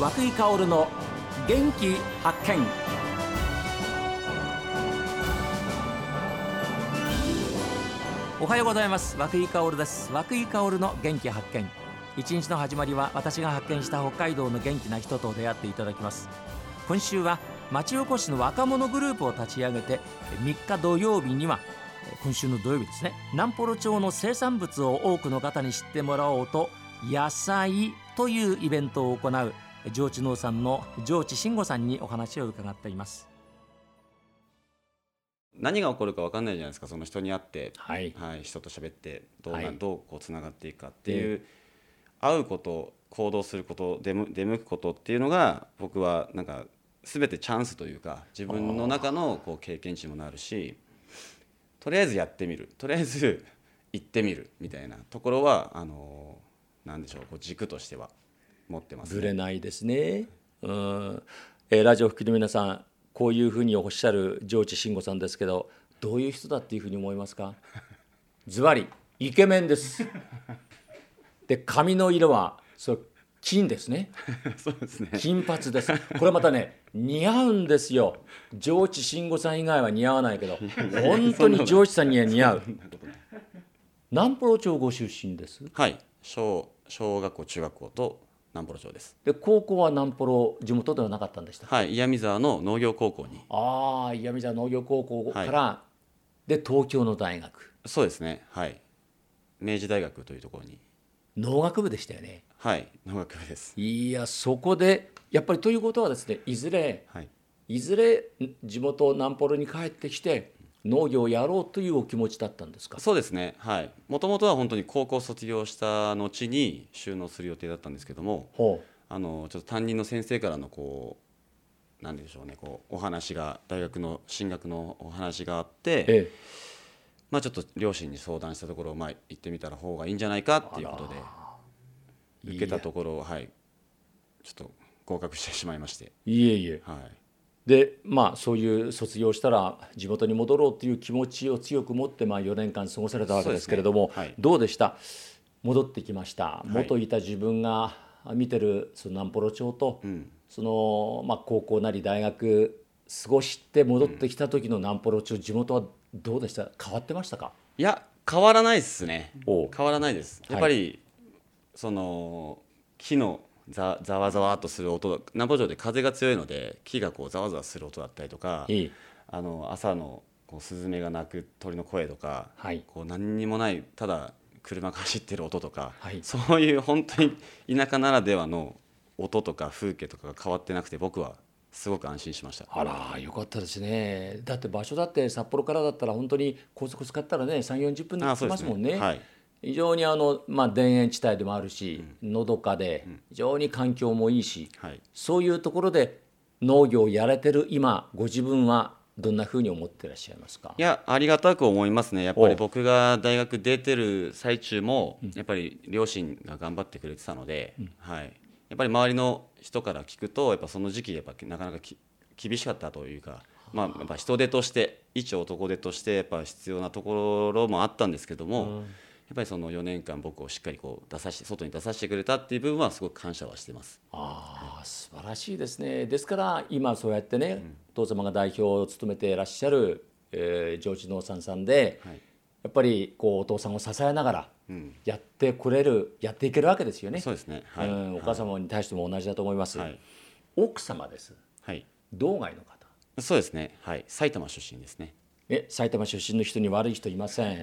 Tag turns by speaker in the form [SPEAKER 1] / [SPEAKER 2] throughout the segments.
[SPEAKER 1] 和久井薫の元気発見。おはようございます。和久井薫です。和久井薫の元気発見。一日の始まりは私が発見した北海道の元気な人と出会っていただきます。今週は町おこしの若者グループを立ち上げて3日土曜日には今週の土曜日ですね南幌町の生産物を多くの方に知ってもらおうと野菜というイベントを行う上智農産の上智慎吾さんにお話を伺っています。
[SPEAKER 2] 何が起こるか分かんないじゃないですかその人に会って、
[SPEAKER 1] はい。
[SPEAKER 2] はい、人と喋ってどうな、
[SPEAKER 1] はい。
[SPEAKER 2] どうこうつながっていくかっていう、会うこと行動すること出む出向くことっていうのが僕はなんか全てチャンスというか自分の中のこう経験値にもなるしとりあえずやってみる。とりあえず 行ってみるみたいなところはあのなんでしょうこう軸としては持ってます、
[SPEAKER 1] ぶれないですね。うん、えーラジオ吹きの皆さんこういうふうにおっしゃる上智慎吾さんですけどどういう人だっていうふうに思いますか？ズバリイケメンです。で髪の色はそう金ですね。
[SPEAKER 2] そうですね。
[SPEAKER 1] 金髪です。これまたね似合うんですよ。上智慎吾さん以外は似合わないけど本当に上智さんには似合う。南幌町ご出身です？
[SPEAKER 2] はい。小小学校中学校と南幌町です。
[SPEAKER 1] で高校は南幌地元ではなかったんでした
[SPEAKER 2] はい岩見沢の農業高校に。
[SPEAKER 1] ああ岩見沢農業高校から、で東京の大学。
[SPEAKER 2] そうですね。はい。明治大学というところに。
[SPEAKER 1] 農学部でしたよね。
[SPEAKER 2] はい農学部です。
[SPEAKER 1] いやそこでやっぱりということはですねいずれ
[SPEAKER 2] はい。
[SPEAKER 1] いずれ地元南幌に帰ってきて農業をやろうというお気持ちだったんですか？
[SPEAKER 2] そうですね。はい。もともとは本当に高校卒業した後に収納する予定だったんですけども
[SPEAKER 1] ほ
[SPEAKER 2] あのちょっと担任の先生からのこうなんでしょうねこうお話が大学の進学のお話があって
[SPEAKER 1] うえ。
[SPEAKER 2] まあちょっと両親に相談したところまあ行ってみたら方がいいんじゃないかっていうことで
[SPEAKER 1] え
[SPEAKER 2] 受けたところはいちょっと合格してしまいまして。
[SPEAKER 1] いえいえ。
[SPEAKER 2] はい
[SPEAKER 1] でまあそういう卒業したら地元に戻ろうという気持ちを強く持ってまあ4年間過ごされたわけですけれども、
[SPEAKER 2] ね。はい。
[SPEAKER 1] どうでした？戻ってきました、
[SPEAKER 2] い。
[SPEAKER 1] 元いた自分が見てるその南幌町と、
[SPEAKER 2] うん。
[SPEAKER 1] その、まあ、高校なり大学過ごして戻ってきた時の南幌町地元はどうでした？変わってましたか？
[SPEAKER 2] いや変わらないですね。変わらないです。やっぱり、その木のざざわざわっとする音南北町で風が強いので木がこうざわざわする音だったりとかあの朝のこうスズメが鳴く鳥の声とか、
[SPEAKER 1] はい。
[SPEAKER 2] こう何にもないただ車が走ってる音とか、
[SPEAKER 1] はい。
[SPEAKER 2] そういう本当に田舎ならではの音とか風景とかが変わってなくて僕はすごく安心しました。
[SPEAKER 1] あらよかったですね。だって場所だって札幌からだったら本当に高速使ったらね3 4 0分で着き
[SPEAKER 2] あそうです
[SPEAKER 1] ますもんね。
[SPEAKER 2] はい
[SPEAKER 1] 非常にあの、まあ、田園地帯でもあるし、のどかで非常に環境もいいし、
[SPEAKER 2] はい。
[SPEAKER 1] そういうところで農業をやれてる今ご自分はどんなふうに思ってらっしゃいますか？
[SPEAKER 2] いやありがたく思いますね。やっぱ
[SPEAKER 1] お
[SPEAKER 2] り僕が大学出てる最中も、やっぱり両親が頑張ってくれてたので、はい、やっぱり周りの人から聞くとやっぱその時期やっぱなかなかき厳しかったというか、まあ、やっぱ人手として一男手としてやっぱ必要なところもあったんですけども、やっぱりその4年間僕をしっかりこう出さして外に出させてくれたっていう部分はすごく感謝はしてます。
[SPEAKER 1] ああ素晴らしいですねですから今そうやってね、お父様が代表を務めていらっしゃる、えー、上智農産さんで、
[SPEAKER 2] はい
[SPEAKER 1] やっぱりこうお父さんを支えながら
[SPEAKER 2] うん
[SPEAKER 1] やってこれるやっていけるわけですよね。
[SPEAKER 2] そうですね、はい
[SPEAKER 1] うん、お母様に対しても同じだと思います。
[SPEAKER 2] はい
[SPEAKER 1] 奥様です。
[SPEAKER 2] はい、
[SPEAKER 1] 道外の方。
[SPEAKER 2] そうですね、はい、埼玉出身ですね。
[SPEAKER 1] え、埼玉出身の人に悪い人いません。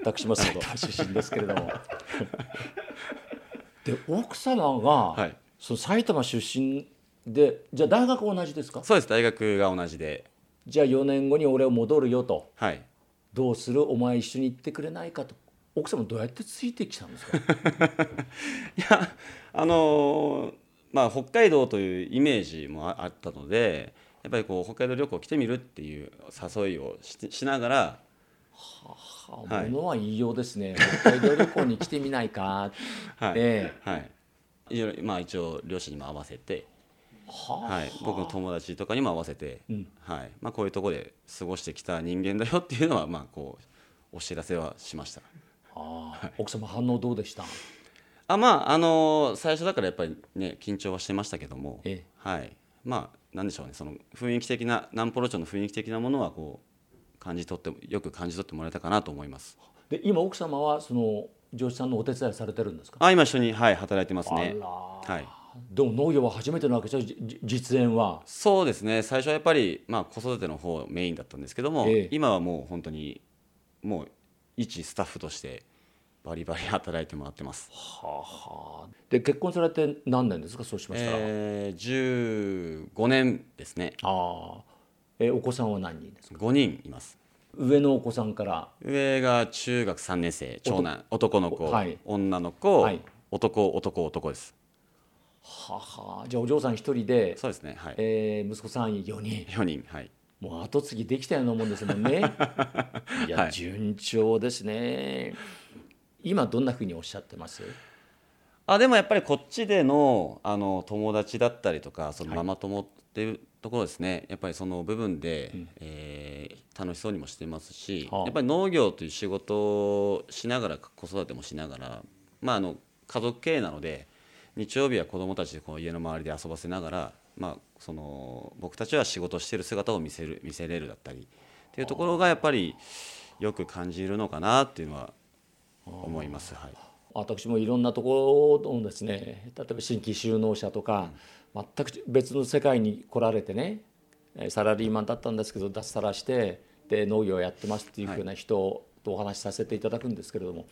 [SPEAKER 1] 私も埼玉出身ですけれども。で、奥様が、
[SPEAKER 2] はい
[SPEAKER 1] その埼玉出身で、じゃあ大学同じですか？
[SPEAKER 2] そうです大学が同じで、
[SPEAKER 1] じゃあ4年後に俺を戻るよと。
[SPEAKER 2] はい、
[SPEAKER 1] どうする？お前一緒に行ってくれないかと。奥様どうやってついてきたんですか？
[SPEAKER 2] いやあのーまあ北海道というイメージもああったのでやっぱりこう北海道旅行来てみるっていう誘いをししながら
[SPEAKER 1] は
[SPEAKER 2] はい
[SPEAKER 1] ものは言いようですね。北海道旅行に来てみないか。
[SPEAKER 2] はい、
[SPEAKER 1] え
[SPEAKER 2] はい。いろいろまあ一応両親にも合わせて、
[SPEAKER 1] はあ。
[SPEAKER 2] はい、僕の友達とかにも合わせて、
[SPEAKER 1] うん。
[SPEAKER 2] はい。まあ、こういうところで過ごしてきた人間だよっていうのはまあこうお知らせはしました。
[SPEAKER 1] ああ。奥様反応どうでした？
[SPEAKER 2] ああまああの最初だからやっぱりね緊張はしてましたけども、
[SPEAKER 1] ええ。
[SPEAKER 2] はい。まあなんでしょうね。その雰囲気的な南幌町の雰囲気的なものはこう感じ取ってよく感じ取ってもらえたかなと思います。
[SPEAKER 1] で今奥様はその上司さんのお手伝いされてるんですか？
[SPEAKER 2] あ今一緒にはい働いてますね。はい。
[SPEAKER 1] でも農業は初めてなわけでし実演は。
[SPEAKER 2] そうですね。最初はやっぱり、まあ、子育ての方メインだったんですけども、
[SPEAKER 1] ええ。
[SPEAKER 2] 今はもう本当にもう一スタッフとしてバリバリ働いてもらってます、
[SPEAKER 1] はあはあ。で結婚されて何年ですか？そうしましたら、
[SPEAKER 2] えー、15年ですね。
[SPEAKER 1] ああ。えお子さんは何人ですか
[SPEAKER 2] ？5人います。
[SPEAKER 1] 上のお子さんから。
[SPEAKER 2] 上が中学3年生長男男。の子、
[SPEAKER 1] はい。
[SPEAKER 2] 女の子、
[SPEAKER 1] はい。
[SPEAKER 2] 男男男です。
[SPEAKER 1] ははあ。じゃあお嬢さん一人で、
[SPEAKER 2] そうですねはい、
[SPEAKER 1] えー息子さん4人。
[SPEAKER 2] 4人はい。
[SPEAKER 1] もう後継ぎできたようなもんですもんね。いや、
[SPEAKER 2] はい。
[SPEAKER 1] 順調ですね今どんなふうにおっしゃってます？
[SPEAKER 2] あでもやっぱりこっちでのあの友達だったりとかそのママ友っていうところですね、やっぱりその部分で、えー楽しそうにもしてますし、
[SPEAKER 1] はあ。
[SPEAKER 2] やっぱり農業という仕事をしながら子育てもしながら、まあ、あの家族経営なので日曜日は子どもたちでこの家の周りで遊ばせながら、まあ、その僕たちは仕事をしている姿を見せる見せれるだったりっていうところがやっぱりよく感じるのかなっていうのは思います。はい。
[SPEAKER 1] 私もいろんなところのですね例えば新規就農者とか、全く別の世界に来られてねえーサラリーマンだったんですけど脱サラしてで農業をやってますっていうふうな人とお話しさせていただくんですけれども、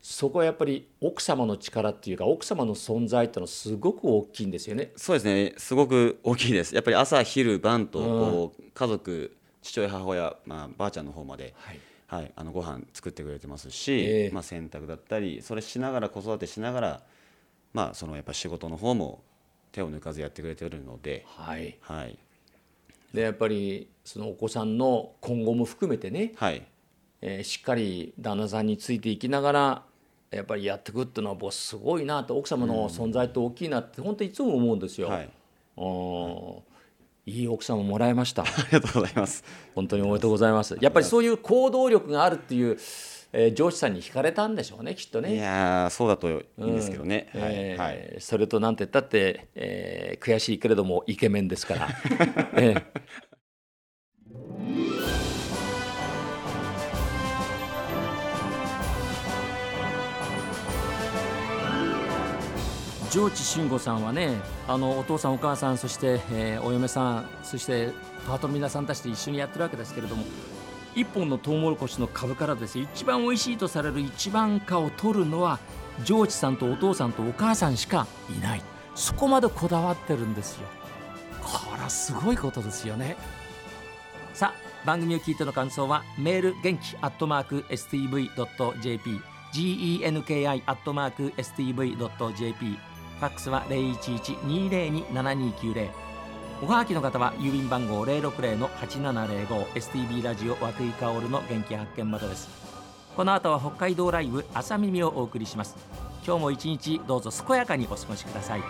[SPEAKER 1] そこはやっぱり奥様の力っていうか奥様の存在っていうのはすごく大きいんですよね。
[SPEAKER 2] そうですね。すごく大きいです。やっぱり朝昼晩とこう、家族父親母親、まあ、ばあちゃんの方まで、
[SPEAKER 1] はい
[SPEAKER 2] はい、あのご飯作ってくれてますし、
[SPEAKER 1] ええ。
[SPEAKER 2] まあ、洗濯だったりそれしながら子育てしながら、まあ、そのやっぱ仕事の方も手を抜かずやってくれてるので、
[SPEAKER 1] はい、
[SPEAKER 2] はい。
[SPEAKER 1] でやっぱりそのお子さんの今後も含めてね、
[SPEAKER 2] はい、
[SPEAKER 1] えーしっかり旦那さんについていきながらやっぱりやっていくっていうのはもうすごいなと奥様の存在って大きいなって本当いつも思うんですよ。
[SPEAKER 2] はい、
[SPEAKER 1] うんいい奥様もらいました。
[SPEAKER 2] ありがとうございます。
[SPEAKER 1] 本当におめでとうございます。やっぱりそういう行動力があるっていう、えー上司さんに惹かれたんでしょうねきっと
[SPEAKER 2] い
[SPEAKER 1] ね。
[SPEAKER 2] やーそうだといいんですけどね、
[SPEAKER 1] うん
[SPEAKER 2] はい、
[SPEAKER 1] えー
[SPEAKER 2] はい、
[SPEAKER 1] それとなんて言ったって、えー悔しいけれどもイケメンですから。えー上地慎吾さんはねあのお父さんお母さんそして、えーお嫁さんそしてパートの皆さんたちと一緒にやってるわけですけれども一本のトウモロコシの株からです一番美味しいとされる一番果を取るのは上地さんとお父さんとお母さんしかいない。そこまでこだわってるんですよ。これはすごいことですよね。さあ番組を聞いての感想はメール元気アットマーク STV.jp genki アットマーク STV.jp ファックスは011-202-7290おはがきの方は郵便番号060-8705 STB ラジオ和久井薫の元気発見窓でです。この後は北海道ライブ朝耳をお送りします。今日も一日どうぞ健やかにお過ごしください。